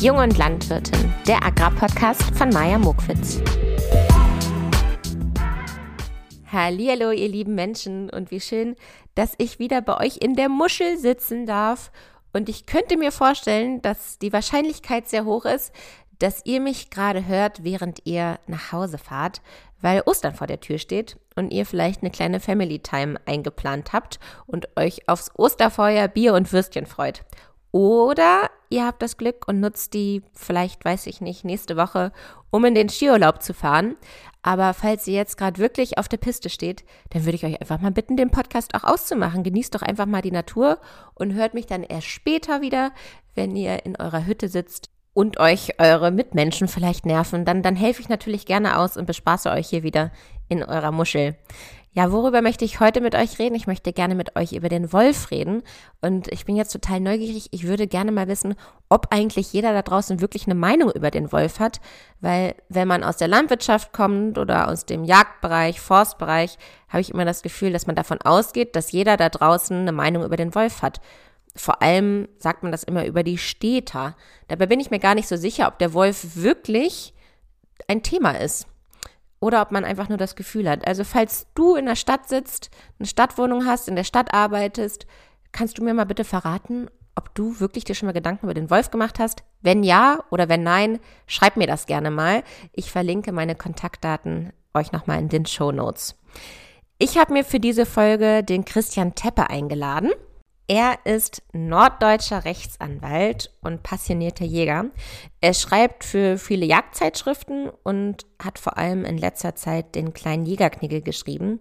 Jung und Landwirtin, der Agrarpodcast von Maja Mokwitz. Hallo, ihr lieben Menschen und wie schön, dass ich wieder bei euch in der Muschel sitzen darf. Und ich könnte mir vorstellen, dass die Wahrscheinlichkeit sehr hoch ist, dass ihr mich gerade hört, während ihr nach Hause fahrt, weil Ostern vor der Tür steht und ihr vielleicht eine kleine Family Time eingeplant habt und euch aufs Osterfeuer Bier und Würstchen freut. Oder ihr habt das Glück und nutzt die, vielleicht weiß ich nicht, nächste Woche, um in den Skiurlaub zu fahren. Aber falls ihr jetzt gerade wirklich auf der Piste steht, dann würde ich euch einfach mal bitten, den Podcast auch auszumachen. Genießt doch einfach mal die Natur und hört mich dann erst später wieder, wenn ihr in eurer Hütte sitzt und euch eure Mitmenschen vielleicht nerven, dann, dann helfe ich natürlich gerne aus und bespaße euch hier wieder in eurer Muschel. Ja, worüber möchte ich heute mit euch reden? Ich möchte gerne mit euch über den Wolf reden. Und ich bin jetzt total neugierig. Ich würde gerne mal wissen, ob eigentlich jeder da draußen wirklich eine Meinung über den Wolf hat. Weil wenn man aus der Landwirtschaft kommt oder aus dem Jagdbereich, Forstbereich, habe ich immer das Gefühl, dass man davon ausgeht, dass jeder da draußen eine Meinung über den Wolf hat. Vor allem sagt man das immer über die Städter. Dabei bin ich mir gar nicht so sicher, ob der Wolf wirklich ein Thema ist. Oder ob man einfach nur das Gefühl hat. Also falls du in der Stadt sitzt, eine Stadtwohnung hast, in der Stadt arbeitest, kannst du mir mal bitte verraten, ob du wirklich dir schon mal Gedanken über den Wolf gemacht hast? Wenn ja oder wenn nein, schreib mir das gerne mal. Ich verlinke meine Kontaktdaten euch nochmal in den Show Notes. Ich habe mir für diese Folge den Christian Teppe eingeladen. Er ist norddeutscher Rechtsanwalt und passionierter Jäger. Er schreibt für viele Jagdzeitschriften und hat vor allem in letzter Zeit den kleinen Jägerknigel geschrieben.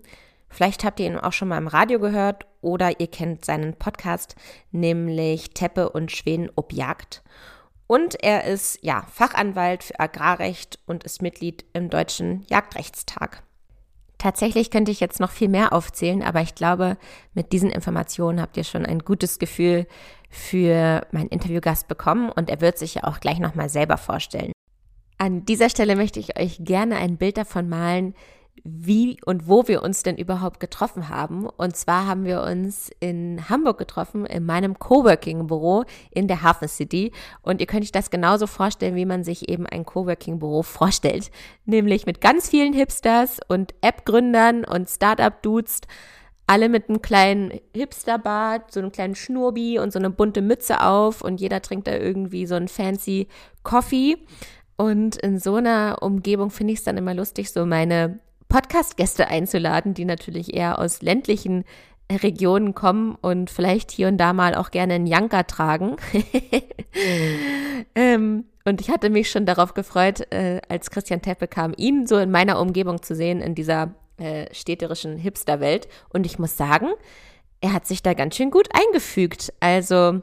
Vielleicht habt ihr ihn auch schon mal im Radio gehört oder ihr kennt seinen Podcast, nämlich Teppe und Schweden ob Jagd. Und er ist ja Fachanwalt für Agrarrecht und ist Mitglied im Deutschen Jagdrechtstag. Tatsächlich könnte ich jetzt noch viel mehr aufzählen, aber ich glaube, mit diesen Informationen habt ihr schon ein gutes Gefühl für meinen Interviewgast bekommen und er wird sich ja auch gleich nochmal selber vorstellen. An dieser Stelle möchte ich euch gerne ein Bild davon malen, wie und wo wir uns denn überhaupt getroffen haben. Und zwar haben wir uns in Hamburg getroffen, in meinem Coworking-Büro in der Hafen City. Und ihr könnt euch das genauso vorstellen, wie man sich eben ein Coworking-Büro vorstellt. Nämlich mit ganz vielen Hipsters und App-Gründern und Startup-Dudes. Alle mit einem kleinen Hipsterbart, so einem kleinen Schnurbi und so eine bunte Mütze auf. Und jeder trinkt da irgendwie so einen fancy Coffee. Und in so einer Umgebung finde ich es dann immer lustig, so meine Podcast-Gäste einzuladen, die natürlich eher aus ländlichen Regionen kommen und vielleicht hier und da mal auch gerne einen Janka tragen. ähm, und ich hatte mich schon darauf gefreut, äh, als Christian Teppe kam, ihn so in meiner Umgebung zu sehen, in dieser äh, städterischen Hipsterwelt. Und ich muss sagen, er hat sich da ganz schön gut eingefügt. Also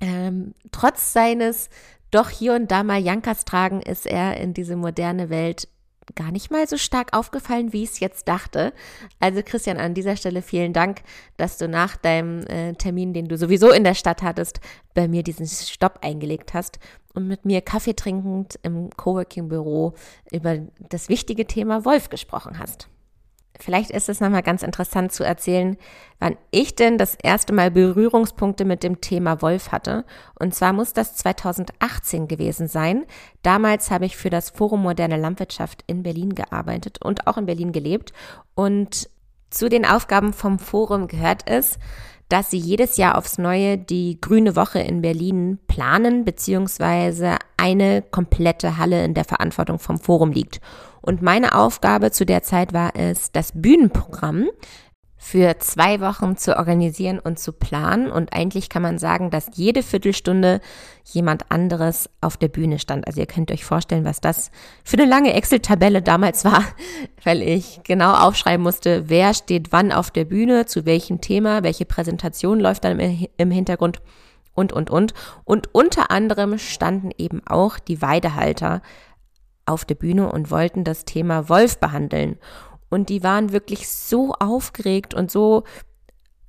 ähm, trotz seines doch hier und da mal Jankas tragen, ist er in diese moderne Welt gar nicht mal so stark aufgefallen, wie ich es jetzt dachte. Also Christian, an dieser Stelle vielen Dank, dass du nach deinem äh, Termin, den du sowieso in der Stadt hattest, bei mir diesen Stopp eingelegt hast und mit mir Kaffee trinkend im Coworking-Büro über das wichtige Thema Wolf gesprochen hast. Vielleicht ist es nochmal ganz interessant zu erzählen, wann ich denn das erste Mal Berührungspunkte mit dem Thema Wolf hatte. Und zwar muss das 2018 gewesen sein. Damals habe ich für das Forum Moderne Landwirtschaft in Berlin gearbeitet und auch in Berlin gelebt. Und zu den Aufgaben vom Forum gehört es, dass sie jedes Jahr aufs Neue die Grüne Woche in Berlin planen, beziehungsweise eine komplette Halle in der Verantwortung vom Forum liegt. Und meine Aufgabe zu der Zeit war es, das Bühnenprogramm für zwei Wochen zu organisieren und zu planen. Und eigentlich kann man sagen, dass jede Viertelstunde jemand anderes auf der Bühne stand. Also ihr könnt euch vorstellen, was das für eine lange Excel-Tabelle damals war, weil ich genau aufschreiben musste, wer steht wann auf der Bühne, zu welchem Thema, welche Präsentation läuft dann im Hintergrund und, und, und. Und unter anderem standen eben auch die Weidehalter auf der Bühne und wollten das Thema Wolf behandeln. Und die waren wirklich so aufgeregt und so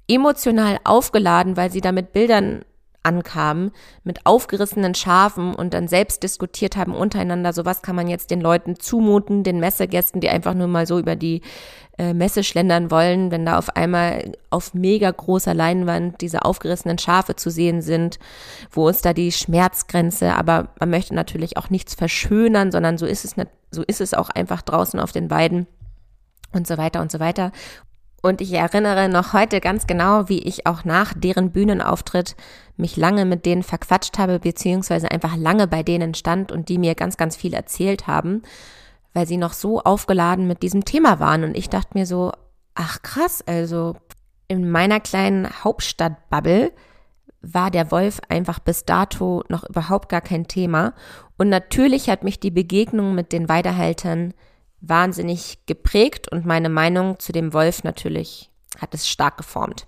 emotional aufgeladen, weil sie da mit Bildern ankamen mit aufgerissenen Schafen und dann selbst diskutiert haben untereinander, so was kann man jetzt den Leuten zumuten, den Messegästen, die einfach nur mal so über die äh, Messe schlendern wollen, wenn da auf einmal auf mega großer Leinwand diese aufgerissenen Schafe zu sehen sind, wo ist da die Schmerzgrenze, aber man möchte natürlich auch nichts verschönern, sondern so ist es, so ist es auch einfach draußen auf den Weiden und so weiter und so weiter. Und ich erinnere noch heute ganz genau, wie ich auch nach deren Bühnenauftritt mich lange mit denen verquatscht habe, beziehungsweise einfach lange bei denen stand und die mir ganz, ganz viel erzählt haben, weil sie noch so aufgeladen mit diesem Thema waren. Und ich dachte mir so, ach krass, also in meiner kleinen Hauptstadtbubble war der Wolf einfach bis dato noch überhaupt gar kein Thema. Und natürlich hat mich die Begegnung mit den Weidehaltern wahnsinnig geprägt und meine Meinung zu dem Wolf natürlich hat es stark geformt.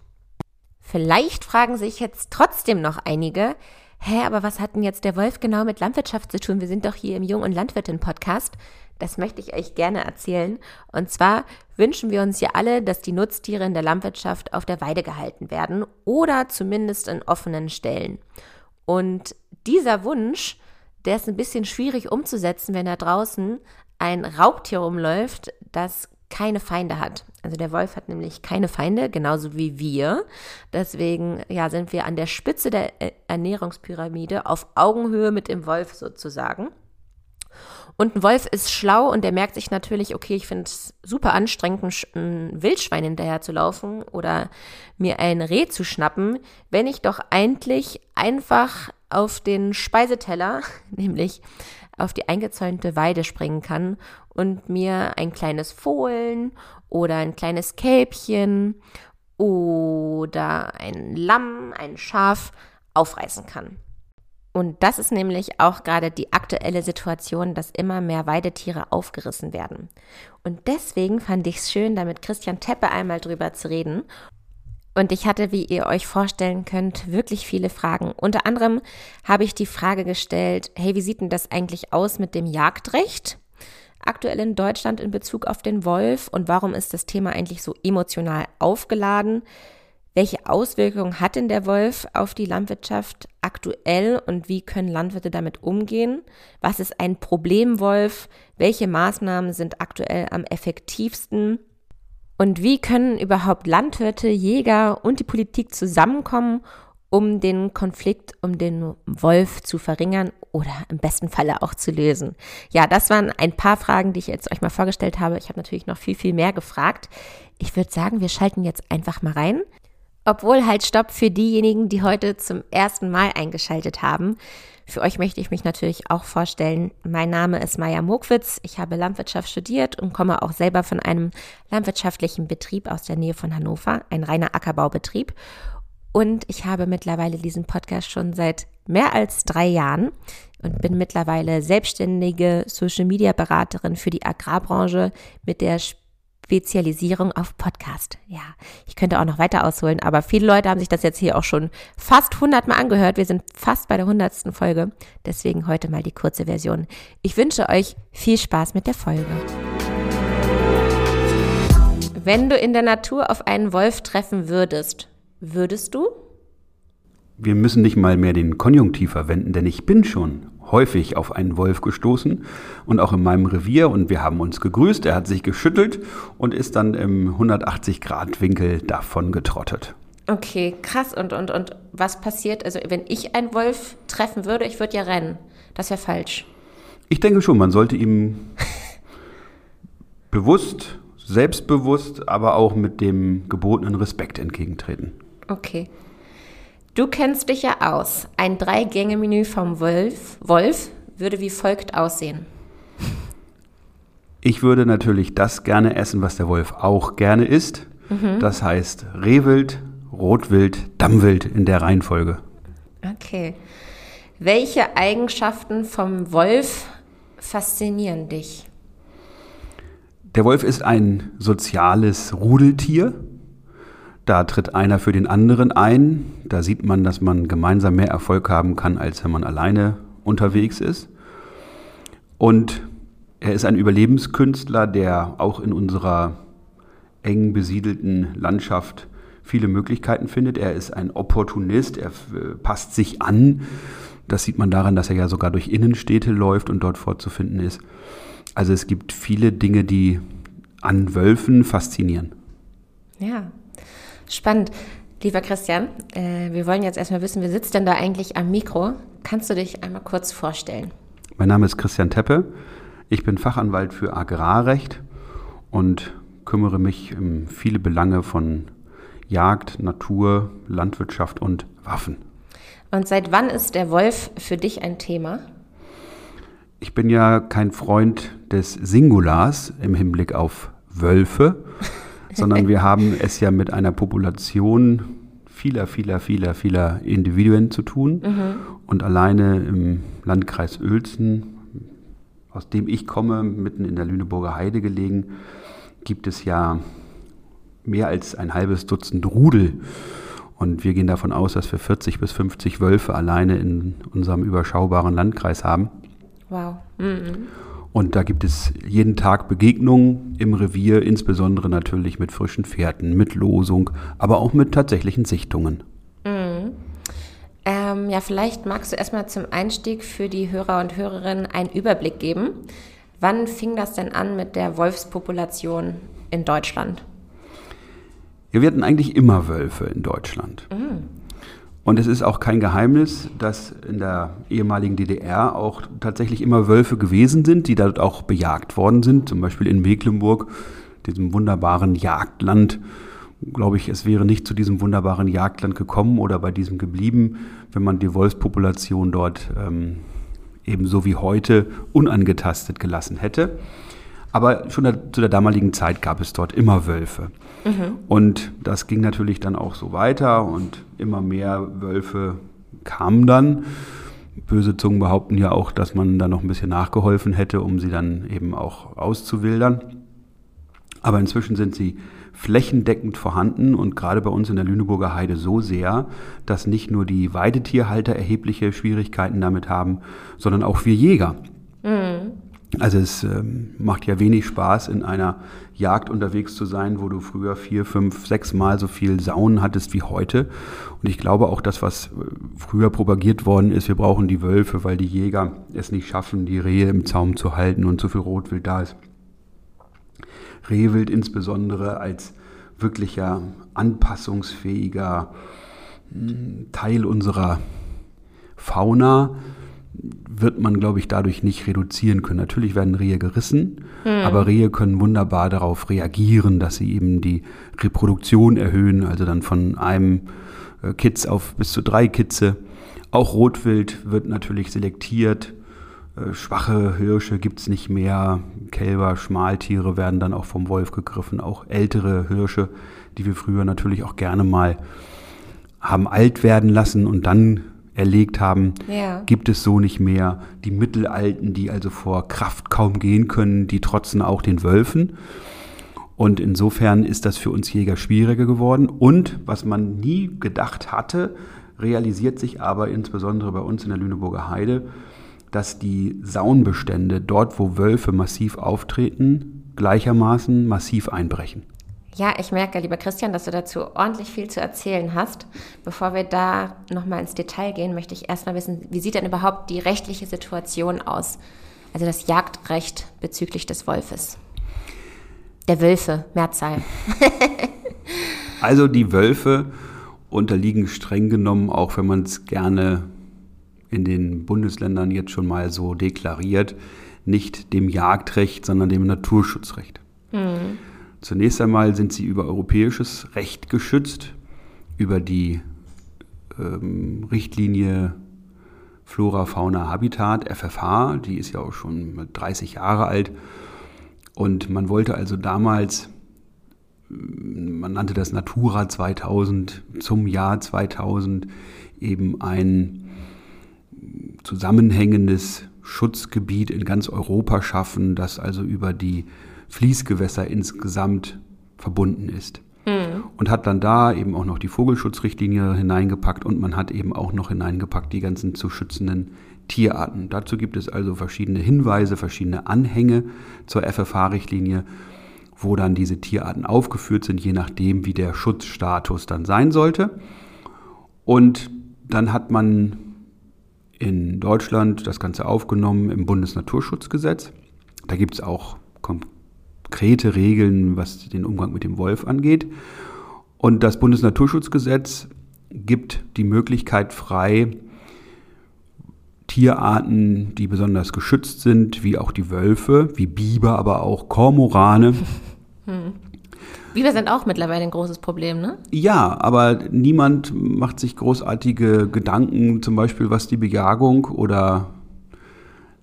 Vielleicht fragen sich jetzt trotzdem noch einige, hä, aber was hat denn jetzt der Wolf genau mit Landwirtschaft zu tun? Wir sind doch hier im Jung- und Landwirtin-Podcast. Das möchte ich euch gerne erzählen. Und zwar wünschen wir uns ja alle, dass die Nutztiere in der Landwirtschaft auf der Weide gehalten werden oder zumindest in offenen Stellen. Und dieser Wunsch, der ist ein bisschen schwierig umzusetzen, wenn da draußen ein Raubtier rumläuft, das keine Feinde hat. Also der Wolf hat nämlich keine Feinde, genauso wie wir. Deswegen ja, sind wir an der Spitze der Ernährungspyramide auf Augenhöhe mit dem Wolf sozusagen. Und ein Wolf ist schlau und der merkt sich natürlich, okay, ich finde es super anstrengend, ein Wildschwein hinterher zu laufen oder mir ein Reh zu schnappen, wenn ich doch eigentlich einfach auf den Speiseteller, nämlich auf die eingezäunte Weide springen kann und mir ein kleines Fohlen oder ein kleines Kälbchen oder ein Lamm, ein Schaf aufreißen kann. Und das ist nämlich auch gerade die aktuelle Situation, dass immer mehr Weidetiere aufgerissen werden. Und deswegen fand ich es schön, da mit Christian Teppe einmal drüber zu reden und ich hatte, wie ihr euch vorstellen könnt, wirklich viele Fragen. Unter anderem habe ich die Frage gestellt, hey, wie sieht denn das eigentlich aus mit dem Jagdrecht aktuell in Deutschland in Bezug auf den Wolf und warum ist das Thema eigentlich so emotional aufgeladen? Welche Auswirkungen hat denn der Wolf auf die Landwirtschaft aktuell und wie können Landwirte damit umgehen? Was ist ein Problemwolf? Welche Maßnahmen sind aktuell am effektivsten? Und wie können überhaupt Landwirte, Jäger und die Politik zusammenkommen, um den Konflikt um den Wolf zu verringern oder im besten Falle auch zu lösen? Ja, das waren ein paar Fragen, die ich jetzt euch mal vorgestellt habe. Ich habe natürlich noch viel, viel mehr gefragt. Ich würde sagen, wir schalten jetzt einfach mal rein. Obwohl halt Stopp für diejenigen, die heute zum ersten Mal eingeschaltet haben. Für euch möchte ich mich natürlich auch vorstellen. Mein Name ist Maja Mokwitz. Ich habe Landwirtschaft studiert und komme auch selber von einem landwirtschaftlichen Betrieb aus der Nähe von Hannover, ein reiner Ackerbaubetrieb. Und ich habe mittlerweile diesen Podcast schon seit mehr als drei Jahren und bin mittlerweile selbstständige Social Media Beraterin für die Agrarbranche mit der Spezialisierung auf Podcast. Ja, ich könnte auch noch weiter ausholen, aber viele Leute haben sich das jetzt hier auch schon fast 100 Mal angehört. Wir sind fast bei der 100. Folge. Deswegen heute mal die kurze Version. Ich wünsche euch viel Spaß mit der Folge. Wenn du in der Natur auf einen Wolf treffen würdest, würdest du? Wir müssen nicht mal mehr den Konjunktiv verwenden, denn ich bin schon häufig auf einen Wolf gestoßen und auch in meinem Revier und wir haben uns gegrüßt. Er hat sich geschüttelt und ist dann im 180-Grad-Winkel davon getrottet. Okay, krass. Und, und, und was passiert? Also, wenn ich einen Wolf treffen würde, ich würde ja rennen. Das wäre falsch. Ich denke schon, man sollte ihm bewusst, selbstbewusst, aber auch mit dem gebotenen Respekt entgegentreten. Okay. Du kennst dich ja aus. Ein Drei-Gänge-Menü vom Wolf, Wolf würde wie folgt aussehen. Ich würde natürlich das gerne essen, was der Wolf auch gerne isst. Mhm. Das heißt Rehwild, Rotwild, Dammwild in der Reihenfolge. Okay. Welche Eigenschaften vom Wolf faszinieren dich? Der Wolf ist ein soziales Rudeltier. Da tritt einer für den anderen ein. Da sieht man, dass man gemeinsam mehr Erfolg haben kann, als wenn man alleine unterwegs ist. Und er ist ein Überlebenskünstler, der auch in unserer eng besiedelten Landschaft viele Möglichkeiten findet. Er ist ein Opportunist, er äh, passt sich an. Das sieht man daran, dass er ja sogar durch Innenstädte läuft und dort vorzufinden ist. Also es gibt viele Dinge, die an Wölfen faszinieren. Ja, spannend. Lieber Christian, äh, wir wollen jetzt erstmal wissen, wer sitzt denn da eigentlich am Mikro? Kannst du dich einmal kurz vorstellen? Mein Name ist Christian Teppe. Ich bin Fachanwalt für Agrarrecht und kümmere mich um viele Belange von Jagd, Natur, Landwirtschaft und Waffen. Und seit wann ist der Wolf für dich ein Thema? Ich bin ja kein Freund des Singulars im Hinblick auf Wölfe, sondern wir haben es ja mit einer Population vieler, vieler, vieler, vieler Individuen zu tun. Mhm. Und alleine im Landkreis Uelzen, aus dem ich komme, mitten in der Lüneburger Heide gelegen, gibt es ja mehr als ein halbes Dutzend Rudel. Und wir gehen davon aus, dass wir 40 bis 50 Wölfe alleine in unserem überschaubaren Landkreis haben. Wow. Mhm. Und da gibt es jeden Tag Begegnungen im Revier, insbesondere natürlich mit frischen Pferden, mit Losung, aber auch mit tatsächlichen Sichtungen. Mhm. Ähm, ja, vielleicht magst du erstmal zum Einstieg für die Hörer und Hörerinnen einen Überblick geben. Wann fing das denn an mit der Wolfspopulation in Deutschland? Ja, wir hatten eigentlich immer Wölfe in Deutschland. Mhm. Und es ist auch kein Geheimnis, dass in der ehemaligen DDR auch tatsächlich immer Wölfe gewesen sind, die dort auch bejagt worden sind. Zum Beispiel in Mecklenburg, diesem wunderbaren Jagdland. Glaube ich, es wäre nicht zu diesem wunderbaren Jagdland gekommen oder bei diesem geblieben, wenn man die Wolfspopulation dort ähm, ebenso wie heute unangetastet gelassen hätte. Aber schon zu der damaligen Zeit gab es dort immer Wölfe. Mhm. Und das ging natürlich dann auch so weiter und immer mehr Wölfe kamen dann. Böse Zungen behaupten ja auch, dass man da noch ein bisschen nachgeholfen hätte, um sie dann eben auch auszuwildern. Aber inzwischen sind sie flächendeckend vorhanden und gerade bei uns in der Lüneburger Heide so sehr, dass nicht nur die Weidetierhalter erhebliche Schwierigkeiten damit haben, sondern auch wir Jäger. Mhm. Also es ähm, macht ja wenig Spaß, in einer Jagd unterwegs zu sein, wo du früher vier, fünf, sechs Mal so viel Saunen hattest wie heute. Und ich glaube auch, das, was äh, früher propagiert worden ist, wir brauchen die Wölfe, weil die Jäger es nicht schaffen, die Rehe im Zaum zu halten und so viel Rotwild da ist. Rehwild insbesondere als wirklicher anpassungsfähiger hm, Teil unserer Fauna wird man, glaube ich, dadurch nicht reduzieren können. Natürlich werden Rehe gerissen, hm. aber Rehe können wunderbar darauf reagieren, dass sie eben die Reproduktion erhöhen, also dann von einem äh, Kitz auf bis zu drei Kitze. Auch Rotwild wird natürlich selektiert. Äh, schwache Hirsche gibt es nicht mehr. Kälber, Schmaltiere werden dann auch vom Wolf gegriffen. Auch ältere Hirsche, die wir früher natürlich auch gerne mal haben alt werden lassen und dann erlegt haben, ja. gibt es so nicht mehr. Die Mittelalten, die also vor Kraft kaum gehen können, die trotzen auch den Wölfen. Und insofern ist das für uns Jäger schwieriger geworden. Und was man nie gedacht hatte, realisiert sich aber insbesondere bei uns in der Lüneburger Heide, dass die Saunbestände dort, wo Wölfe massiv auftreten, gleichermaßen massiv einbrechen. Ja, ich merke, lieber Christian, dass du dazu ordentlich viel zu erzählen hast. Bevor wir da nochmal ins Detail gehen, möchte ich erstmal wissen, wie sieht denn überhaupt die rechtliche Situation aus? Also das Jagdrecht bezüglich des Wolfes. Der Wölfe, Mehrzahl. also die Wölfe unterliegen streng genommen, auch wenn man es gerne in den Bundesländern jetzt schon mal so deklariert, nicht dem Jagdrecht, sondern dem Naturschutzrecht. Mhm. Zunächst einmal sind sie über europäisches Recht geschützt, über die ähm, Richtlinie Flora, Fauna, Habitat, FFH, die ist ja auch schon 30 Jahre alt. Und man wollte also damals, man nannte das Natura 2000, zum Jahr 2000 eben ein zusammenhängendes Schutzgebiet in ganz Europa schaffen, das also über die Fließgewässer insgesamt verbunden ist. Mhm. Und hat dann da eben auch noch die Vogelschutzrichtlinie hineingepackt und man hat eben auch noch hineingepackt die ganzen zu schützenden Tierarten. Dazu gibt es also verschiedene Hinweise, verschiedene Anhänge zur FFH-Richtlinie. wo dann diese Tierarten aufgeführt sind, je nachdem, wie der Schutzstatus dann sein sollte. Und dann hat man in Deutschland das Ganze aufgenommen im Bundesnaturschutzgesetz. Da gibt es auch konkrete Regeln, was den Umgang mit dem Wolf angeht. Und das Bundesnaturschutzgesetz gibt die Möglichkeit frei, Tierarten, die besonders geschützt sind, wie auch die Wölfe, wie Biber, aber auch Kormorane. Hm. Biber sind auch mittlerweile ein großes Problem, ne? Ja, aber niemand macht sich großartige Gedanken, zum Beispiel was die Bejagung oder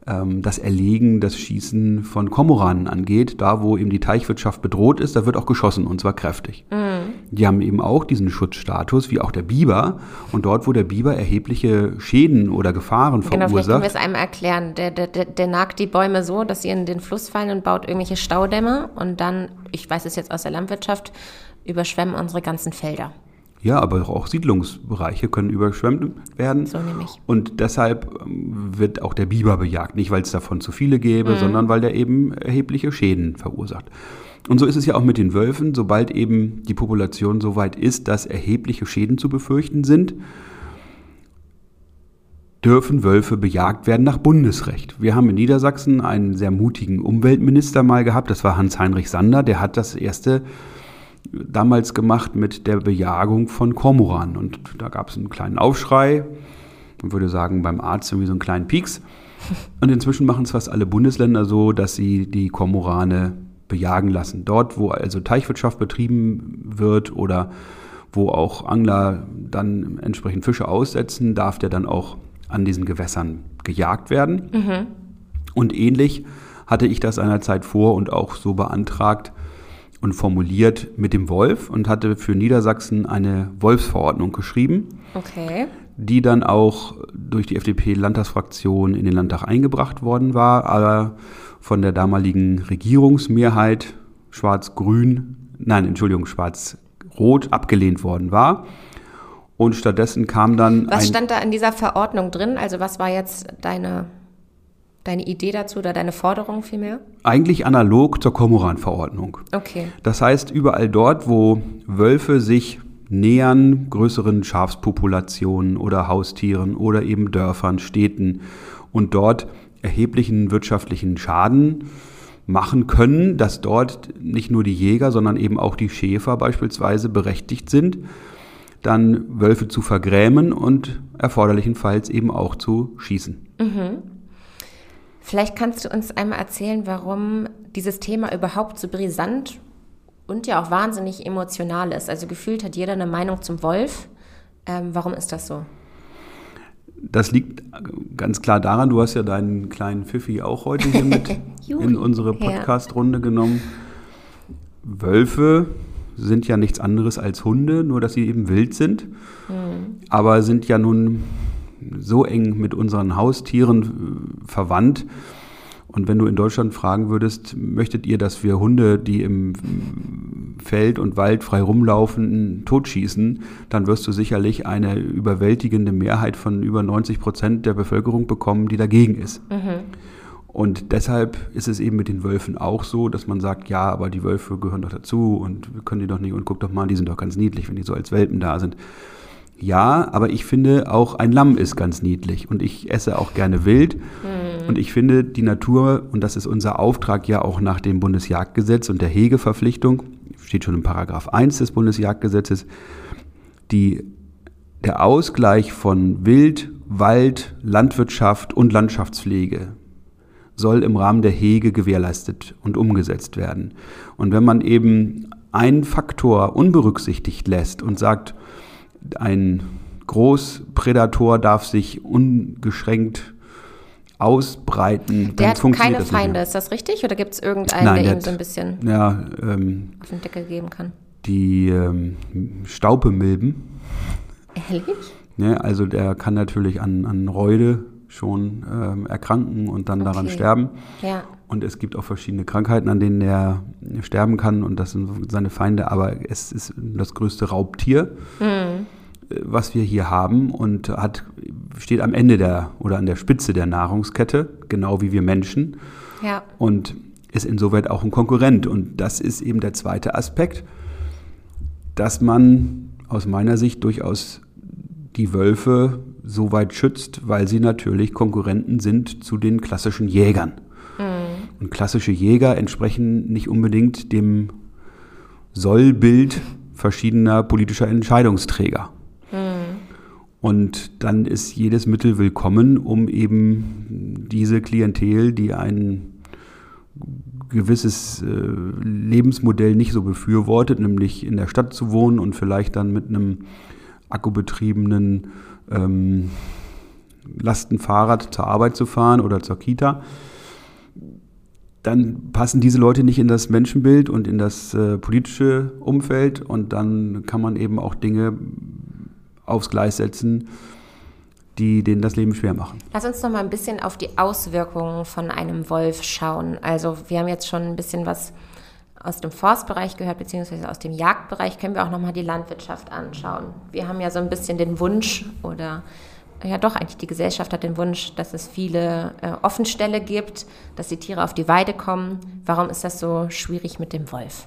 das Erlegen, das Schießen von Kormoranen angeht. Da, wo eben die Teichwirtschaft bedroht ist, da wird auch geschossen und zwar kräftig. Mhm. Die haben eben auch diesen Schutzstatus, wie auch der Biber. Und dort, wo der Biber erhebliche Schäden oder Gefahren verursacht. Genau, vielleicht können wir es einem erklären. Der, der, der nagt die Bäume so, dass sie in den Fluss fallen und baut irgendwelche Staudämme. Und dann, ich weiß es jetzt aus der Landwirtschaft, überschwemmen unsere ganzen Felder. Ja, aber auch Siedlungsbereiche können überschwemmt werden. So nämlich. Und deshalb ähm, wird auch der Biber bejagt. Nicht, weil es davon zu viele gäbe, mhm. sondern weil der eben erhebliche Schäden verursacht. Und so ist es ja auch mit den Wölfen. Sobald eben die Population so weit ist, dass erhebliche Schäden zu befürchten sind, dürfen Wölfe bejagt werden nach Bundesrecht. Wir haben in Niedersachsen einen sehr mutigen Umweltminister mal gehabt, das war Hans-Heinrich Sander, der hat das erste damals gemacht mit der Bejagung von Kormoran. Und da gab es einen kleinen Aufschrei. Man würde sagen, beim Arzt irgendwie so einen kleinen Pieks. Und inzwischen machen es fast alle Bundesländer so, dass sie die Kormorane bejagen lassen. Dort, wo also Teichwirtschaft betrieben wird oder wo auch Angler dann entsprechend Fische aussetzen, darf der dann auch an diesen Gewässern gejagt werden. Mhm. Und ähnlich hatte ich das einerzeit vor und auch so beantragt, und formuliert mit dem Wolf und hatte für Niedersachsen eine Wolfsverordnung geschrieben. Okay. Die dann auch durch die FDP-Landtagsfraktion in den Landtag eingebracht worden war, aber von der damaligen Regierungsmehrheit schwarz-grün, nein, Entschuldigung, schwarz-rot abgelehnt worden war. Und stattdessen kam dann. Was stand da in dieser Verordnung drin? Also, was war jetzt deine deine Idee dazu oder deine Forderung vielmehr? Eigentlich analog zur Kormoran-Verordnung. Okay. Das heißt, überall dort, wo Wölfe sich nähern größeren Schafspopulationen oder Haustieren oder eben Dörfern, Städten und dort erheblichen wirtschaftlichen Schaden machen können, dass dort nicht nur die Jäger, sondern eben auch die Schäfer beispielsweise berechtigt sind, dann Wölfe zu vergrämen und erforderlichenfalls eben auch zu schießen. Mhm. Vielleicht kannst du uns einmal erzählen, warum dieses Thema überhaupt so brisant und ja auch wahnsinnig emotional ist. Also gefühlt hat jeder eine Meinung zum Wolf. Ähm, warum ist das so? Das liegt ganz klar daran, du hast ja deinen kleinen Pfiffi auch heute hier mit in unsere Podcast-Runde genommen. Wölfe sind ja nichts anderes als Hunde, nur dass sie eben wild sind, mhm. aber sind ja nun so eng mit unseren Haustieren äh, verwandt. Und wenn du in Deutschland fragen würdest, möchtet ihr, dass wir Hunde, die im Feld und Wald frei rumlaufen, totschießen, dann wirst du sicherlich eine überwältigende Mehrheit von über 90 Prozent der Bevölkerung bekommen, die dagegen ist. Mhm. Und deshalb ist es eben mit den Wölfen auch so, dass man sagt, ja, aber die Wölfe gehören doch dazu und wir können die doch nicht und guck doch mal, die sind doch ganz niedlich, wenn die so als Welpen da sind. Ja, aber ich finde auch ein Lamm ist ganz niedlich und ich esse auch gerne wild. Mhm. Und ich finde die Natur, und das ist unser Auftrag ja auch nach dem Bundesjagdgesetz und der Hegeverpflichtung, steht schon im Paragraph 1 des Bundesjagdgesetzes, die, der Ausgleich von Wild, Wald, Landwirtschaft und Landschaftspflege soll im Rahmen der Hege gewährleistet und umgesetzt werden. Und wenn man eben einen Faktor unberücksichtigt lässt und sagt, ein Großprädator darf sich ungeschränkt ausbreiten. Der hat keine Feinde, ist das richtig? Oder gibt es irgendeinen, Nein, der, ihm so ein bisschen ja, ähm, auf den Deckel geben kann? Die ähm, Staupemilben. Ehrlich? Ja, also der kann natürlich an, an Reude schon ähm, erkranken und dann okay. daran sterben. Ja. Und es gibt auch verschiedene Krankheiten, an denen er sterben kann und das sind seine Feinde, aber es ist das größte Raubtier, mhm. was wir hier haben und hat, steht am Ende der oder an der Spitze der Nahrungskette, genau wie wir Menschen. Ja. Und ist insoweit auch ein Konkurrent. Und das ist eben der zweite Aspekt, dass man aus meiner Sicht durchaus die Wölfe so weit schützt, weil sie natürlich Konkurrenten sind zu den klassischen Jägern. Und klassische Jäger entsprechen nicht unbedingt dem Sollbild verschiedener politischer Entscheidungsträger. Mhm. Und dann ist jedes Mittel willkommen, um eben diese Klientel, die ein gewisses äh, Lebensmodell nicht so befürwortet, nämlich in der Stadt zu wohnen und vielleicht dann mit einem akkubetriebenen ähm, Lastenfahrrad zur Arbeit zu fahren oder zur Kita, dann passen diese Leute nicht in das Menschenbild und in das äh, politische Umfeld und dann kann man eben auch Dinge aufs Gleis setzen, die denen das Leben schwer machen. Lass uns noch mal ein bisschen auf die Auswirkungen von einem Wolf schauen. Also wir haben jetzt schon ein bisschen was aus dem Forstbereich gehört, beziehungsweise aus dem Jagdbereich, können wir auch noch mal die Landwirtschaft anschauen. Wir haben ja so ein bisschen den Wunsch oder ja doch eigentlich die Gesellschaft hat den Wunsch, dass es viele äh, Offenställe gibt, dass die Tiere auf die Weide kommen. Warum ist das so schwierig mit dem Wolf?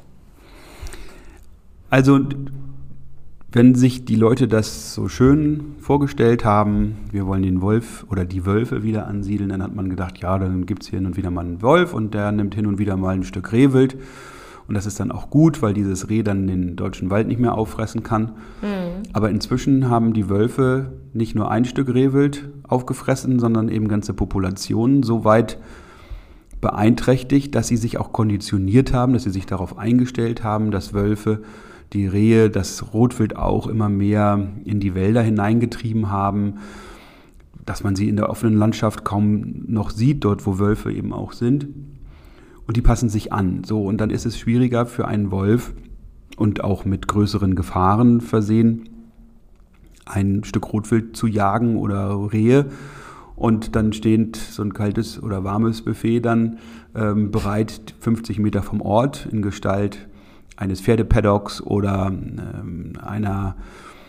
Also wenn sich die Leute das so schön vorgestellt haben, wir wollen den Wolf oder die Wölfe wieder ansiedeln, dann hat man gedacht, ja, dann gibt es hier hin und wieder mal einen Wolf und der nimmt hin und wieder mal ein Stück Rehwild. Und das ist dann auch gut, weil dieses Reh dann den deutschen Wald nicht mehr auffressen kann. Mhm. Aber inzwischen haben die Wölfe nicht nur ein Stück Rehwild aufgefressen, sondern eben ganze Populationen so weit beeinträchtigt, dass sie sich auch konditioniert haben, dass sie sich darauf eingestellt haben, dass Wölfe die Rehe, das Rotwild auch immer mehr in die Wälder hineingetrieben haben, dass man sie in der offenen Landschaft kaum noch sieht, dort wo Wölfe eben auch sind. Und die passen sich an. So, und dann ist es schwieriger für einen Wolf und auch mit größeren Gefahren versehen, ein Stück Rotwild zu jagen oder Rehe. Und dann steht so ein kaltes oder warmes Buffet dann ähm, bereit 50 Meter vom Ort in Gestalt eines Pferdepaddocks oder ähm, einer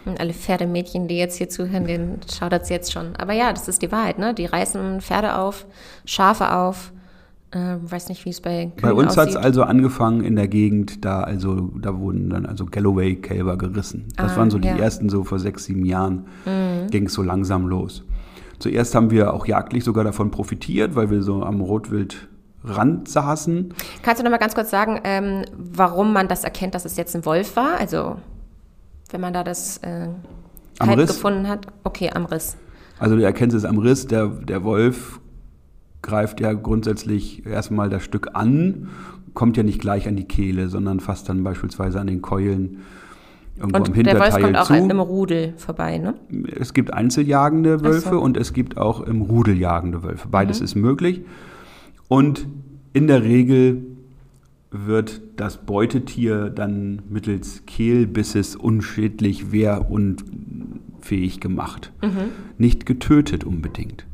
und alle Pferdemädchen, die jetzt hier zuhören, den schaudert es jetzt schon. Aber ja, das ist die Wahrheit, ne? Die reißen Pferde auf, Schafe auf. Äh, weiß nicht, wie es bei Kühen Bei uns hat es also angefangen in der Gegend, da also da wurden dann also Galloway-Kälber gerissen. Das ah, waren so die ja. ersten, so vor sechs, sieben Jahren mhm. ging es so langsam los. Zuerst haben wir auch jagdlich sogar davon profitiert, weil wir so am Rotwild Rand saßen. Kannst du noch mal ganz kurz sagen, ähm, warum man das erkennt, dass es jetzt ein Wolf war? Also wenn man da das äh, Kalb gefunden hat. Okay, am Riss. Also du erkennst es am Riss. Der, der Wolf greift ja grundsätzlich erstmal das Stück an, kommt ja nicht gleich an die Kehle, sondern fasst dann beispielsweise an den Keulen irgendwo und am Hinterteil der Wolf kommt auch zu. im Rudel vorbei, ne? Es gibt einzeljagende Wölfe so. und es gibt auch im Rudel jagende Wölfe. Beides mhm. ist möglich. Und in der Regel wird das Beutetier dann mittels Kehlbisses unschädlich, wehrunfähig gemacht. Mhm. Nicht getötet unbedingt.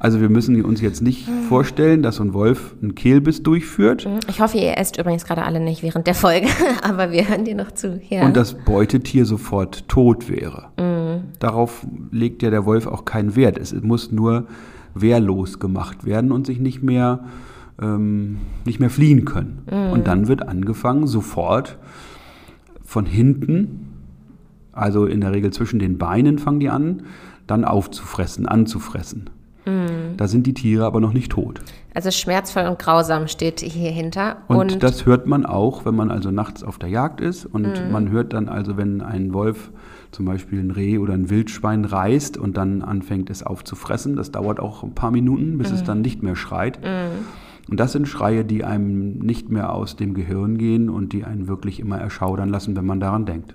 Also wir müssen uns jetzt nicht mhm. vorstellen, dass so ein Wolf einen Kehlbiss durchführt. Mhm. Ich hoffe, ihr esst übrigens gerade alle nicht während der Folge, aber wir hören dir noch zu. Ja. Und das Beutetier sofort tot wäre. Mhm. Darauf legt ja der Wolf auch keinen Wert. Es muss nur wehrlos gemacht werden und sich nicht mehr, ähm, nicht mehr fliehen können. Mhm. Und dann wird angefangen, sofort von hinten, also in der Regel zwischen den Beinen fangen die an, dann aufzufressen, anzufressen. Mhm. Da sind die Tiere aber noch nicht tot. Also schmerzvoll und grausam steht hier hinter. Und, und das hört man auch, wenn man also nachts auf der Jagd ist. Und mhm. man hört dann also, wenn ein Wolf zum Beispiel ein Reh oder ein Wildschwein reißt und dann anfängt es aufzufressen. Das dauert auch ein paar Minuten, bis mhm. es dann nicht mehr schreit. Mhm. Und das sind Schreie, die einem nicht mehr aus dem Gehirn gehen und die einen wirklich immer erschaudern lassen, wenn man daran denkt.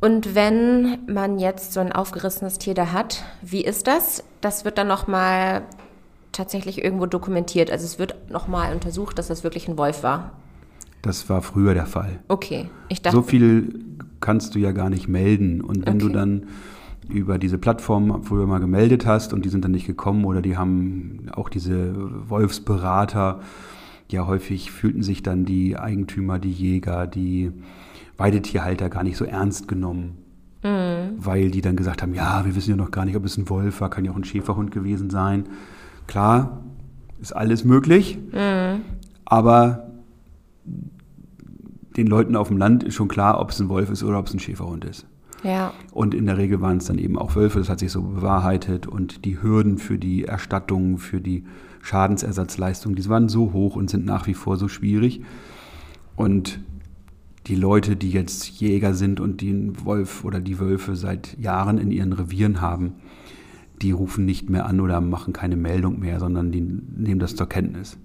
Und wenn man jetzt so ein aufgerissenes Tier da hat, wie ist das? Das wird dann nochmal tatsächlich irgendwo dokumentiert. Also es wird nochmal untersucht, dass das wirklich ein Wolf war. Das war früher der Fall. Okay, ich dachte. So viel kannst du ja gar nicht melden. Und wenn okay. du dann über diese Plattform früher mal gemeldet hast und die sind dann nicht gekommen oder die haben auch diese Wolfsberater, ja häufig fühlten sich dann die Eigentümer, die Jäger, die Weidetierhalter gar nicht so ernst genommen. Mhm. Weil die dann gesagt haben, ja, wir wissen ja noch gar nicht, ob es ein Wolf war, kann ja auch ein Schäferhund gewesen sein. Klar, ist alles möglich. Mhm. aber den Leuten auf dem Land ist schon klar, ob es ein Wolf ist oder ob es ein Schäferhund ist. Ja. Und in der Regel waren es dann eben auch Wölfe, das hat sich so bewahrheitet. Und die Hürden für die Erstattung, für die Schadensersatzleistung, die waren so hoch und sind nach wie vor so schwierig. Und die Leute, die jetzt Jäger sind und den Wolf oder die Wölfe seit Jahren in ihren Revieren haben, die rufen nicht mehr an oder machen keine Meldung mehr, sondern die nehmen das zur Kenntnis.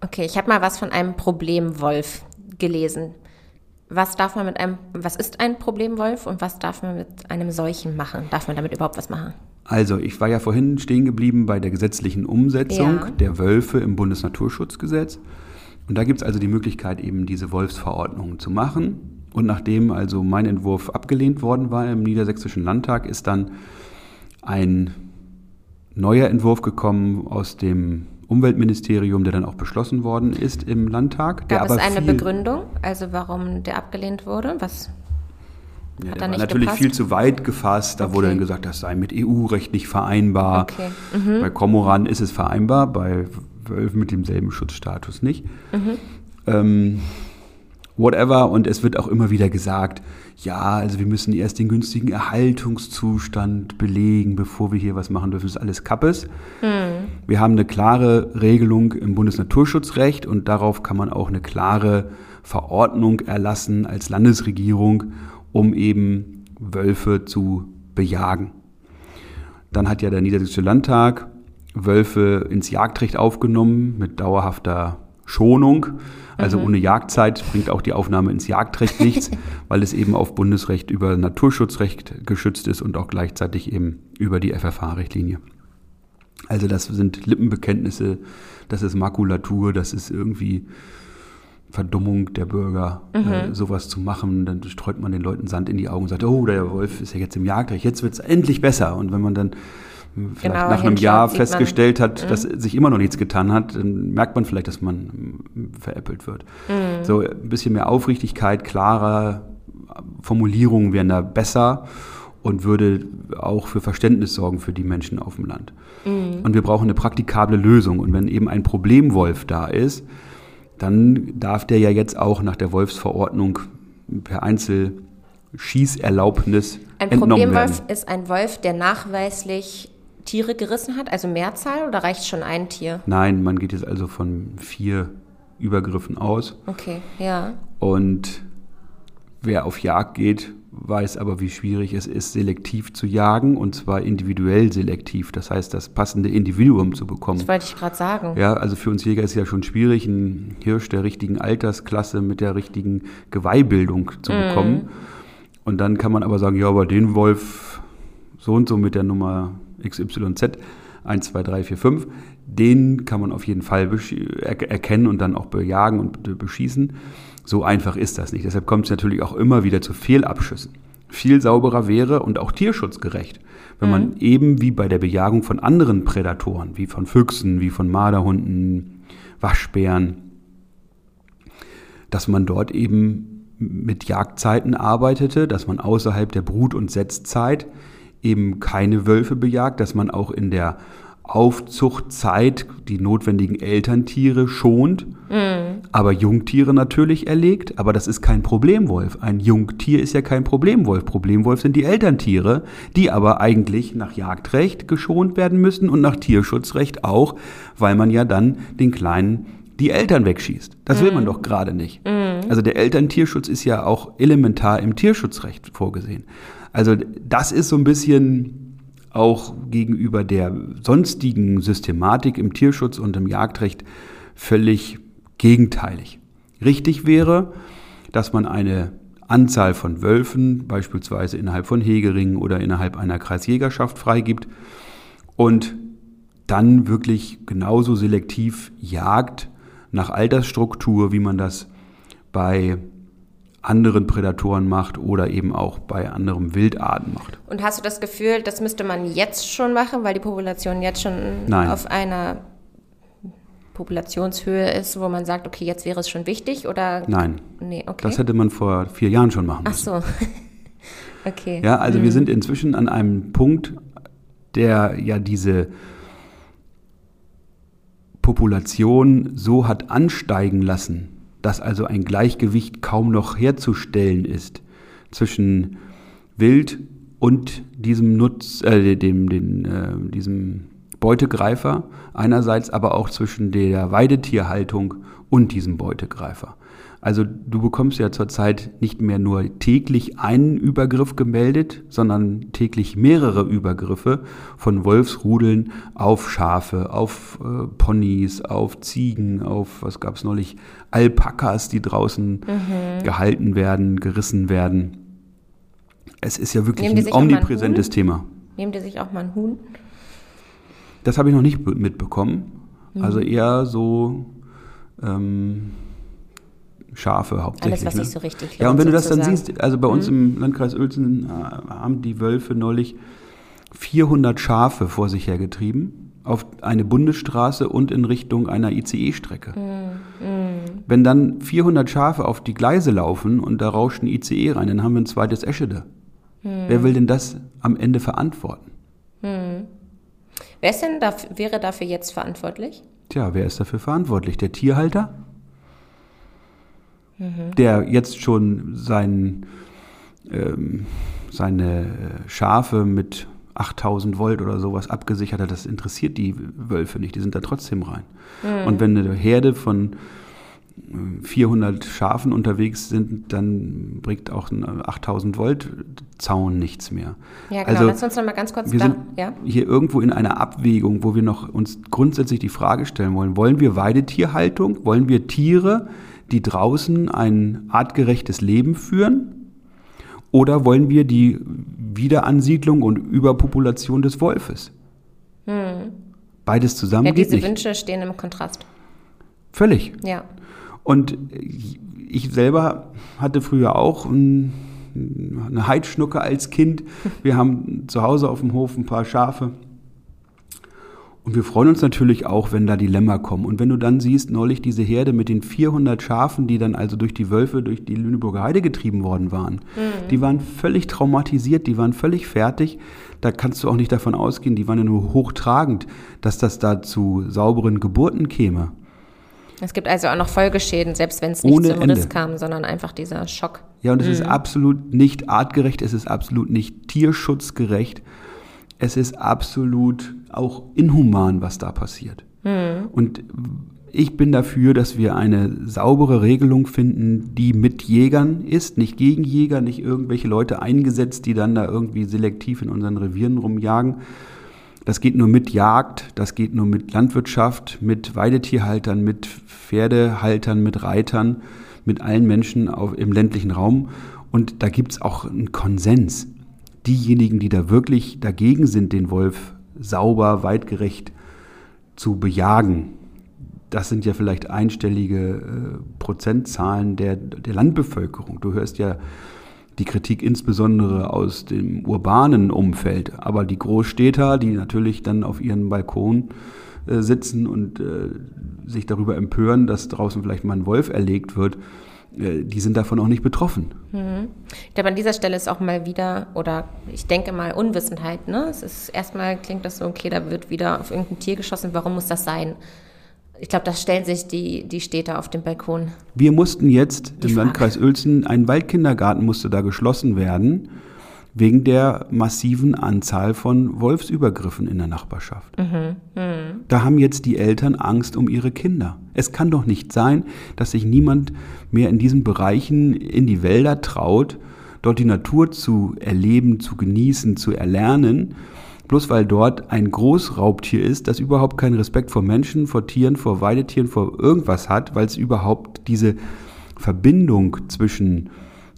Okay, ich habe mal was von einem Problemwolf gelesen. Was darf man mit einem, was ist ein Problemwolf und was darf man mit einem solchen machen? Darf man damit überhaupt was machen? Also, ich war ja vorhin stehen geblieben bei der gesetzlichen Umsetzung Ja. der Wölfe im Bundesnaturschutzgesetz. Und da gibt es also die Möglichkeit, eben diese Wolfsverordnungen zu machen. Und nachdem also mein Entwurf abgelehnt worden war im Niedersächsischen Landtag, ist dann ein neuer Entwurf gekommen aus dem Umweltministerium, der dann auch beschlossen worden ist im Landtag. Gab es eine Begründung, also warum der abgelehnt wurde? Was? Ja, Hat der er war natürlich gepasst? viel zu weit gefasst. Da wurde Okay. dann gesagt, das sei mit EU-Recht nicht vereinbar. Okay. Mhm. Bei Komoran ist es vereinbar, bei Wölfen mit demselben Schutzstatus nicht. Mhm. Ähm, whatever. Und es wird auch immer wieder gesagt, ja, also wir müssen erst den günstigen Erhaltungszustand belegen, bevor wir hier was machen dürfen. Das ist alles Kappes. Wir haben eine klare Regelung im Bundesnaturschutzrecht und darauf kann man auch eine klare Verordnung erlassen als Landesregierung, um eben Wölfe zu bejagen. Dann hat ja der Niedersächsische Landtag Wölfe ins Jagdrecht aufgenommen mit dauerhafter Schonung. Also ohne Jagdzeit bringt auch die Aufnahme ins Jagdrecht nichts, weil es eben auf Bundesrecht über Naturschutzrecht geschützt ist und auch gleichzeitig eben über die FFH-Richtlinie. Also das sind Lippenbekenntnisse, das ist Makulatur, das ist irgendwie Verdummung der Bürger, äh, sowas zu machen. Dann streut man den Leuten Sand in die Augen und sagt, oh, der Wolf ist ja jetzt im Jagdrecht, jetzt wird es endlich besser. Und wenn man dann vielleicht Genauer nach einem Jahr sieht man- festgestellt hat, dass sich immer noch nichts getan hat, dann merkt man vielleicht, dass man hm, veräppelt wird. So ein bisschen mehr Aufrichtigkeit, klarer Formulierungen wären da besser und würde auch für Verständnis sorgen für die Menschen auf dem Land. Und wir brauchen eine praktikable Lösung. Und wenn eben ein Problemwolf da ist, dann darf der ja jetzt auch nach der Wolfsverordnung per Einzelschießerlaubnis Ein entnommen Problemwolf ist ein Wolf, der nachweislich Tiere gerissen hat, also Mehrzahl oder reicht schon ein Tier? Nein, man geht jetzt also von vier Übergriffen aus. Okay, ja. Und wer auf Jagd geht, weiß aber, wie schwierig es ist, selektiv zu jagen und zwar individuell selektiv. Das heißt, das passende Individuum zu bekommen. Das wollte ich gerade sagen. Ja, also für uns Jäger ist es ja schon schwierig, einen Hirsch der richtigen Altersklasse mit der richtigen Geweihbildung zu bekommen. Und dann kann man aber sagen, ja, aber den Wolf so und so mit der Nummer XYZ 1, 2, 3, 4, 5, den kann man auf jeden Fall er erkennen und dann auch bejagen und be- beschießen. So einfach ist das nicht. Deshalb kommt es natürlich auch immer wieder zu Fehlabschüssen. Viel sauberer wäre und auch tierschutzgerecht, wenn man eben wie bei der Bejagung von anderen Prädatoren, wie von Füchsen, wie von Marderhunden, Waschbären, dass man dort eben mit Jagdzeiten arbeitete, dass man außerhalb der Brut- und Setzzeit eben keine Wölfe bejagt, dass man auch in der Aufzuchtzeit die notwendigen Elterntiere schont, aber Jungtiere natürlich erlegt. Aber das ist kein Problemwolf. Ein Jungtier ist ja kein Problemwolf. Problemwolf sind die Elterntiere, die aber eigentlich nach Jagdrecht geschont werden müssen und nach Tierschutzrecht auch, weil man ja dann den Kleinen die Eltern wegschießt. Das will man doch gerade nicht. Also der Elterntierschutz ist ja auch elementar im Tierschutzrecht vorgesehen. Also das ist so ein bisschen auch gegenüber der sonstigen Systematik im Tierschutz und im Jagdrecht völlig gegenteilig. Richtig wäre, dass man eine Anzahl von Wölfen beispielsweise innerhalb von Hegeringen oder innerhalb einer Kreisjägerschaft freigibt und dann wirklich genauso selektiv jagt nach Altersstruktur, wie man das bei anderen Prädatoren macht oder eben auch bei anderen Wildarten macht. Und hast du das Gefühl, das müsste man jetzt schon machen, weil die Population jetzt schon Nein. auf einer Populationshöhe ist, wo man sagt, okay, jetzt wäre es schon wichtig oder? Nein, Nee, okay. das hätte man vor vier Jahren schon machen Ach müssen. so. okay. Ja, also wir sind inzwischen an einem Punkt, der ja diese Population so hat ansteigen lassen, dass also ein Gleichgewicht kaum noch herzustellen ist zwischen Wild und diesem Nutz, äh, dem, den, äh, diesem Beutegreifer einerseits, aber auch zwischen der Weidetierhaltung und diesem Beutegreifer. Also du bekommst ja zurzeit nicht mehr nur täglich einen Übergriff gemeldet, sondern täglich mehrere Übergriffe von Wolfsrudeln auf Schafe, auf äh, Ponys, auf Ziegen, auf, was gab es neulich, Alpakas, die draußen mhm. gehalten werden, gerissen werden. Es ist ja wirklich ein omnipräsentes Thema. Nehmen die sich auch mal ein Huhn? Das habe ich noch nicht mitbekommen. Mhm. Also eher so ähm, Schafe hauptsächlich. Alles, was ne? sich so richtig lohnt, Ja, und wenn du das dann siehst, also bei uns mhm. im Landkreis Uelzen äh, haben die Wölfe neulich 400 Schafe vor sich hergetrieben auf eine Bundesstraße und in Richtung einer ICE-Strecke. Mhm. mhm. Wenn dann 400 Schafe auf die Gleise laufen und da rauscht ein ICE rein, dann haben wir ein zweites Eschede. Mhm. Wer will denn das am Ende verantworten? Mhm. Wer ist denn dafür, wäre dafür jetzt verantwortlich? Tja, wer ist dafür verantwortlich? Der Tierhalter? Mhm. Der jetzt schon sein, ähm, seine Schafe mit 8000 Volt oder sowas abgesichert hat, das interessiert die Wölfe nicht, die sind da trotzdem rein. Mhm. Und wenn eine Herde von 400 Schafen unterwegs sind, dann bringt auch ein 8000 Volt Zaun nichts mehr. Ja, genau. Also, Lass uns noch mal ganz kurz wir sind ja? hier irgendwo in einer Abwägung, wo wir noch uns grundsätzlich die Frage stellen wollen: Wollen wir Weidetierhaltung? Wollen wir Tiere, die draußen ein artgerechtes Leben führen? Oder wollen wir die Wiederansiedlung und Überpopulation des Wolfes? Hm. Beides zusammen ja, diese nicht. Wünsche stehen im Kontrast. Völlig. Ja. Und ich selber hatte früher auch ein, eine Heidschnucke als Kind. Wir haben zu Hause auf dem Hof ein paar Schafe. Und wir freuen uns natürlich auch, wenn da die Lämmer kommen. Und wenn du dann siehst, neulich diese Herde mit den 400 Schafen, die dann also durch die Wölfe, durch die Lüneburger Heide getrieben worden waren, mhm. die waren völlig traumatisiert, die waren völlig fertig. Da kannst du auch nicht davon ausgehen, die waren ja nur hochtragend, dass das da zu sauberen Geburten käme. Es gibt also auch noch Folgeschäden, selbst wenn es nicht Ohne zum Ende. Riss kam, sondern einfach dieser Schock. Ja, und es mhm. ist absolut nicht artgerecht, es ist absolut nicht tierschutzgerecht. Es ist absolut auch inhuman, was da passiert. Mhm. Und ich bin dafür, dass wir eine saubere Regelung finden, die mit Jägern ist, nicht gegen Jäger, nicht irgendwelche Leute eingesetzt, die dann da irgendwie selektiv in unseren Revieren rumjagen, das geht nur mit Jagd, das geht nur mit Landwirtschaft, mit Weidetierhaltern, mit Pferdehaltern, mit Reitern, mit allen Menschen auf, im ländlichen Raum. Und da gibt es auch einen Konsens. Diejenigen, die da wirklich dagegen sind, den Wolf sauber, weitgerecht zu bejagen, das sind ja vielleicht einstellige äh, Prozentzahlen der, der Landbevölkerung. Du hörst ja die Kritik insbesondere aus dem urbanen Umfeld. Aber die Großstädter, die natürlich dann auf ihren Balkon äh, sitzen und äh, sich darüber empören, dass draußen vielleicht mal ein Wolf erlegt wird, die sind davon auch nicht betroffen. Mhm. Ich glaube, an dieser Stelle ist auch mal wieder, oder ich denke mal, Unwissenheit. Ne? Es ist erstmal klingt das so, okay, da wird wieder auf irgendein Tier geschossen, warum muss das sein? Ich glaube, das stellen sich die, die Städte auf dem Balkon. Wir mussten jetzt die im Frage. Landkreis Uelzen, ein Waldkindergarten musste da geschlossen werden, wegen der massiven Anzahl von Wolfsübergriffen in der Nachbarschaft. Mhm. Mhm. Da haben jetzt die Eltern Angst um ihre Kinder. Es kann doch nicht sein, dass sich niemand mehr in diesen Bereichen in die Wälder traut, dort die Natur zu erleben, zu genießen, zu erlernen bloß weil dort ein Großraubtier ist, das überhaupt keinen Respekt vor Menschen, vor Tieren, vor Weidetieren, vor irgendwas hat, weil es überhaupt diese Verbindung zwischen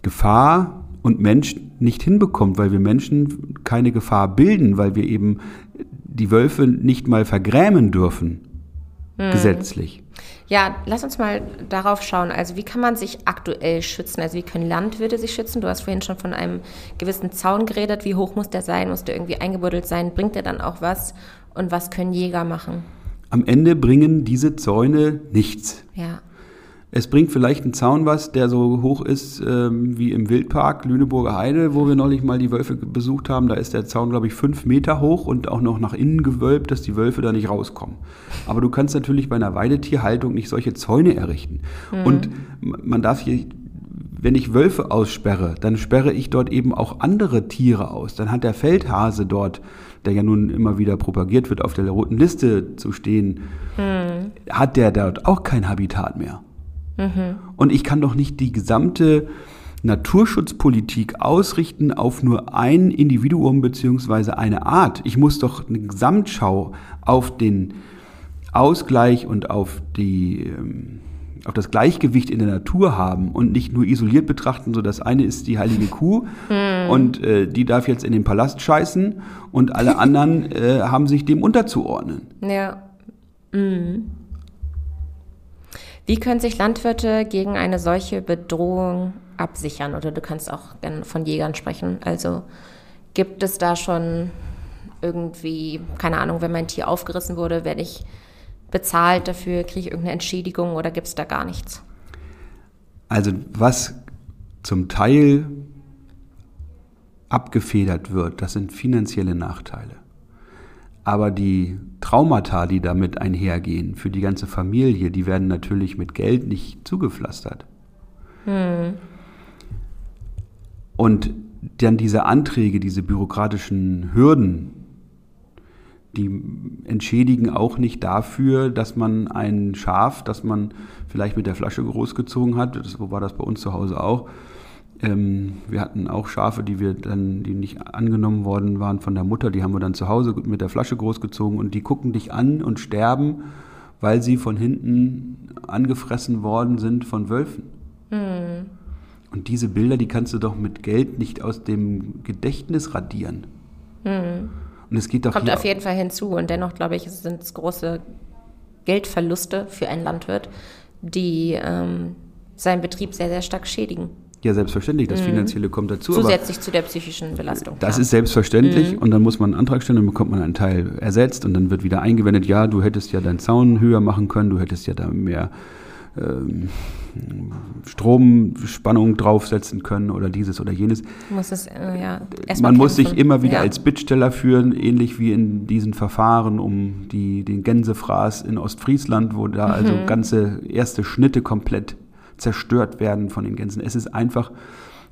Gefahr und Mensch nicht hinbekommt, weil wir Menschen keine Gefahr bilden, weil wir eben die Wölfe nicht mal vergrämen dürfen, mhm. gesetzlich. Ja, lass uns mal darauf schauen. Also wie kann man sich aktuell schützen? Also wie können Landwirte sich schützen? Du hast vorhin schon von einem gewissen Zaun geredet. Wie hoch muss der sein? Muss der irgendwie eingebuddelt sein? Bringt der dann auch was? Und was können Jäger machen? Am Ende bringen diese Zäune nichts. Ja. Es bringt vielleicht ein Zaun was, der so hoch ist ähm, wie im Wildpark Lüneburger Heide, wo wir neulich mal die Wölfe besucht haben. Da ist der Zaun, glaube ich, fünf Meter hoch und auch noch nach innen gewölbt, dass die Wölfe da nicht rauskommen. Aber du kannst natürlich bei einer Weidetierhaltung nicht solche Zäune errichten. Mhm. Und man darf hier wenn ich Wölfe aussperre, dann sperre ich dort eben auch andere Tiere aus. Dann hat der Feldhase dort, der ja nun immer wieder propagiert wird, auf der roten Liste zu stehen, hm. hat der dort auch kein Habitat mehr. Mhm. Und ich kann doch nicht die gesamte Naturschutzpolitik ausrichten auf nur ein Individuum beziehungsweise eine Art. Ich muss doch eine Gesamtschau auf den Ausgleich und auf die ähm, auf das Gleichgewicht in der Natur haben und nicht nur isoliert betrachten, so das eine ist die heilige Kuh mm. und äh, die darf jetzt in den Palast scheißen und alle anderen äh, haben sich dem unterzuordnen. Ja. Mm. Wie können sich Landwirte gegen eine solche Bedrohung absichern? Oder du kannst auch gerne von Jägern sprechen. Also gibt es da schon irgendwie, keine Ahnung, wenn mein Tier aufgerissen wurde, werde ich bezahlt dafür? Kriege ich irgendeine Entschädigung oder gibt es da gar nichts? Also was zum Teil abgefedert wird, das sind finanzielle Nachteile. Aber die Traumata, die damit einhergehen, für die ganze Familie, die werden natürlich mit Geld nicht zugepflastert. Hm. Und dann diese Anträge, diese bürokratischen Hürden, die entschädigen auch nicht dafür, dass man ein Schaf, das man vielleicht mit der Flasche großgezogen hat, so war das bei uns zu Hause auch. Ähm, wir hatten auch Schafe, die wir dann, die nicht angenommen worden waren von der Mutter, die haben wir dann zu Hause mit der Flasche großgezogen und die gucken dich an und sterben, weil sie von hinten angefressen worden sind von Wölfen. Mhm. Und diese Bilder, die kannst du doch mit Geld nicht aus dem Gedächtnis radieren. Mhm. Und es geht doch Kommt auf jeden Fall hinzu. Und dennoch, glaube ich, sind es große Geldverluste für einen Landwirt, die ähm, seinen Betrieb sehr, sehr stark schädigen. Ja, selbstverständlich. Das mhm. Finanzielle kommt dazu. Zusätzlich zu der psychischen Belastung. Das ja. ist selbstverständlich. Mhm. Und dann muss man einen Antrag stellen, dann bekommt man einen Teil ersetzt und dann wird wieder eingewendet, ja, du hättest ja deinen Zaun höher machen können, du hättest ja da mehr ähm, Stromspannung draufsetzen können oder dieses oder jenes. Muss es, äh, ja, Man muss sich immer wieder ja. als Bittsteller führen, ähnlich wie in diesen Verfahren um die, den Gänsefraß in Ostfriesland, wo da mhm. also ganze erste Schnitte komplett zerstört werden von den Gänsen. Es ist einfach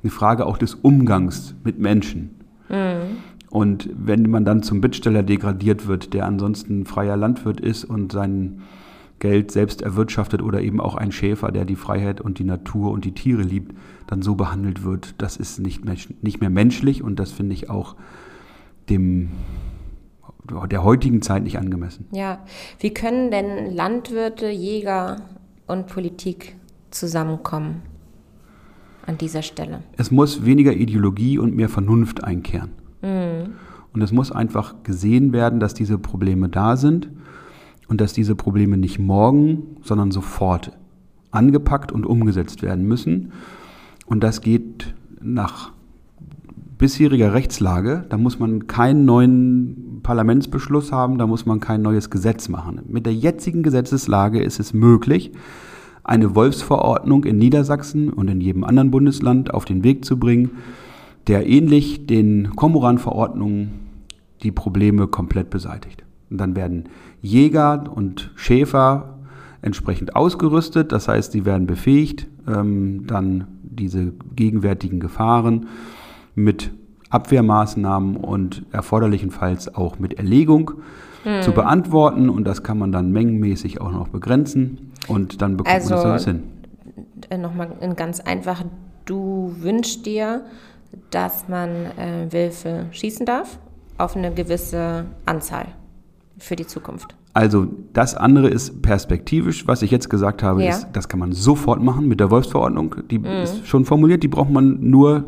eine Frage auch des Umgangs mit Menschen. Mhm. Und wenn man dann zum Bittsteller degradiert wird, der ansonsten freier Landwirt ist und seinen Geld selbst erwirtschaftet oder eben auch ein Schäfer, der die Freiheit und die Natur und die Tiere liebt, dann so behandelt wird, das ist nicht mehr, nicht mehr menschlich und das finde ich auch dem der heutigen Zeit nicht angemessen. Ja, wie können denn Landwirte, Jäger und Politik zusammenkommen an dieser Stelle? Es muss weniger Ideologie und mehr Vernunft einkehren. Mhm. Und es muss einfach gesehen werden, dass diese Probleme da sind und dass diese Probleme nicht morgen, sondern sofort angepackt und umgesetzt werden müssen. Und das geht nach bisheriger Rechtslage. Da muss man keinen neuen Parlamentsbeschluss haben, da muss man kein neues Gesetz machen. Mit der jetzigen Gesetzeslage ist es möglich, eine Wolfsverordnung in Niedersachsen und in jedem anderen Bundesland auf den Weg zu bringen, der ähnlich den Komoran-Verordnungen die Probleme komplett beseitigt. Und dann werden Jäger und Schäfer entsprechend ausgerüstet, das heißt, sie werden befähigt, ähm, dann diese gegenwärtigen Gefahren mit Abwehrmaßnahmen und erforderlichenfalls auch mit Erlegung hm. zu beantworten und das kann man dann mengenmäßig auch noch begrenzen und dann bekommt also, man das alles hin. Äh, Nochmal ganz einfach, du wünschst dir, dass man äh, Wölfe schießen darf auf eine gewisse Anzahl für die Zukunft. Also das andere ist perspektivisch, was ich jetzt gesagt habe, ja. ist, das kann man sofort machen mit der Wolfsverordnung. Die mhm. ist schon formuliert, die braucht man nur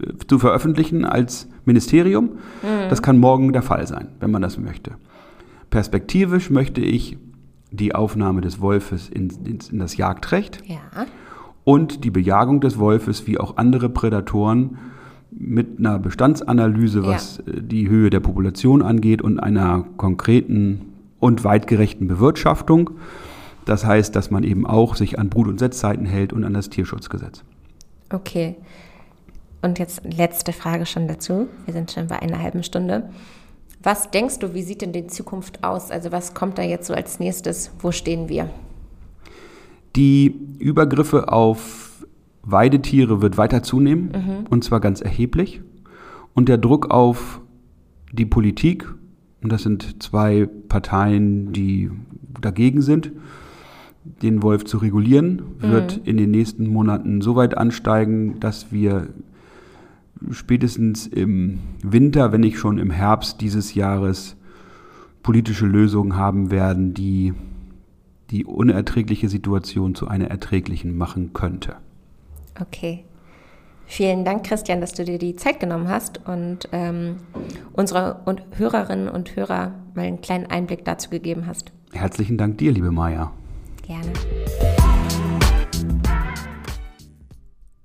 äh, zu veröffentlichen als Ministerium. Mhm. Das kann morgen der Fall sein, wenn man das möchte. Perspektivisch möchte ich die Aufnahme des Wolfes in, in, in das Jagdrecht ja. und die Bejagung des Wolfes wie auch andere Prädatoren mit einer Bestandsanalyse, was ja. Äh, die Höhe der Population angeht und einer konkreten und weitgerechten Bewirtschaftung, Das heißt, dass man eben auch sich an Brut- und Setzzeiten hält und an das Tierschutzgesetz. Okay. Und jetzt letzte Frage schon dazu. Wir sind schon bei einer halben Stunde. Was denkst du, wie sieht denn die Zukunft aus? Also was kommt da jetzt so als nächstes? Wo stehen wir? Die Übergriffe auf Weidetiere wird weiter zunehmen mhm. und zwar ganz erheblich. Und der Druck auf die Politik, und das sind zwei Parteien, die dagegen sind, den Wolf zu regulieren, wird mhm. in den nächsten Monaten so weit ansteigen, dass wir spätestens im Winter, wenn nicht schon im Herbst dieses Jahres, politische Lösungen haben werden, die die unerträgliche Situation zu einer erträglichen machen könnte. Okay. Vielen Dank, Christian, dass du dir die Zeit genommen hast und ähm, unsere und Hörerinnen und Hörer mal einen kleinen Einblick dazu gegeben hast. Herzlichen Dank dir, liebe Maja. Gerne.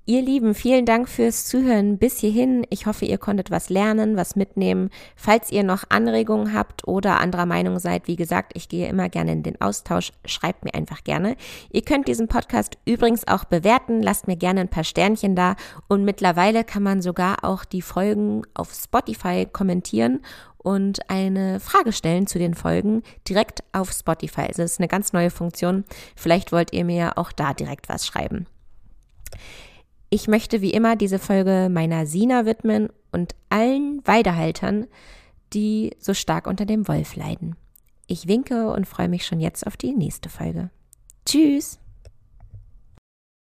Ihr Lieben, vielen Dank fürs Zuhören bis hierhin. Ich hoffe, ihr konntet was lernen, was mitnehmen. Falls ihr noch Anregungen habt oder anderer Meinung seid, wie gesagt, ich gehe immer gerne in den Austausch. Schreibt mir einfach gerne. Ihr könnt diesen Podcast übrigens auch bewerten. Lasst mir gerne ein paar Sternchen da. Und mittlerweile kann man sogar auch die Folgen auf Spotify kommentieren und eine Frage stellen zu den Folgen direkt auf Spotify. Also das ist eine ganz neue Funktion. Vielleicht wollt ihr mir auch da direkt was schreiben. Ich möchte wie immer diese Folge meiner Sina widmen und allen Weidehaltern, die so stark unter dem Wolf leiden. Ich winke und freue mich schon jetzt auf die nächste Folge. Tschüss!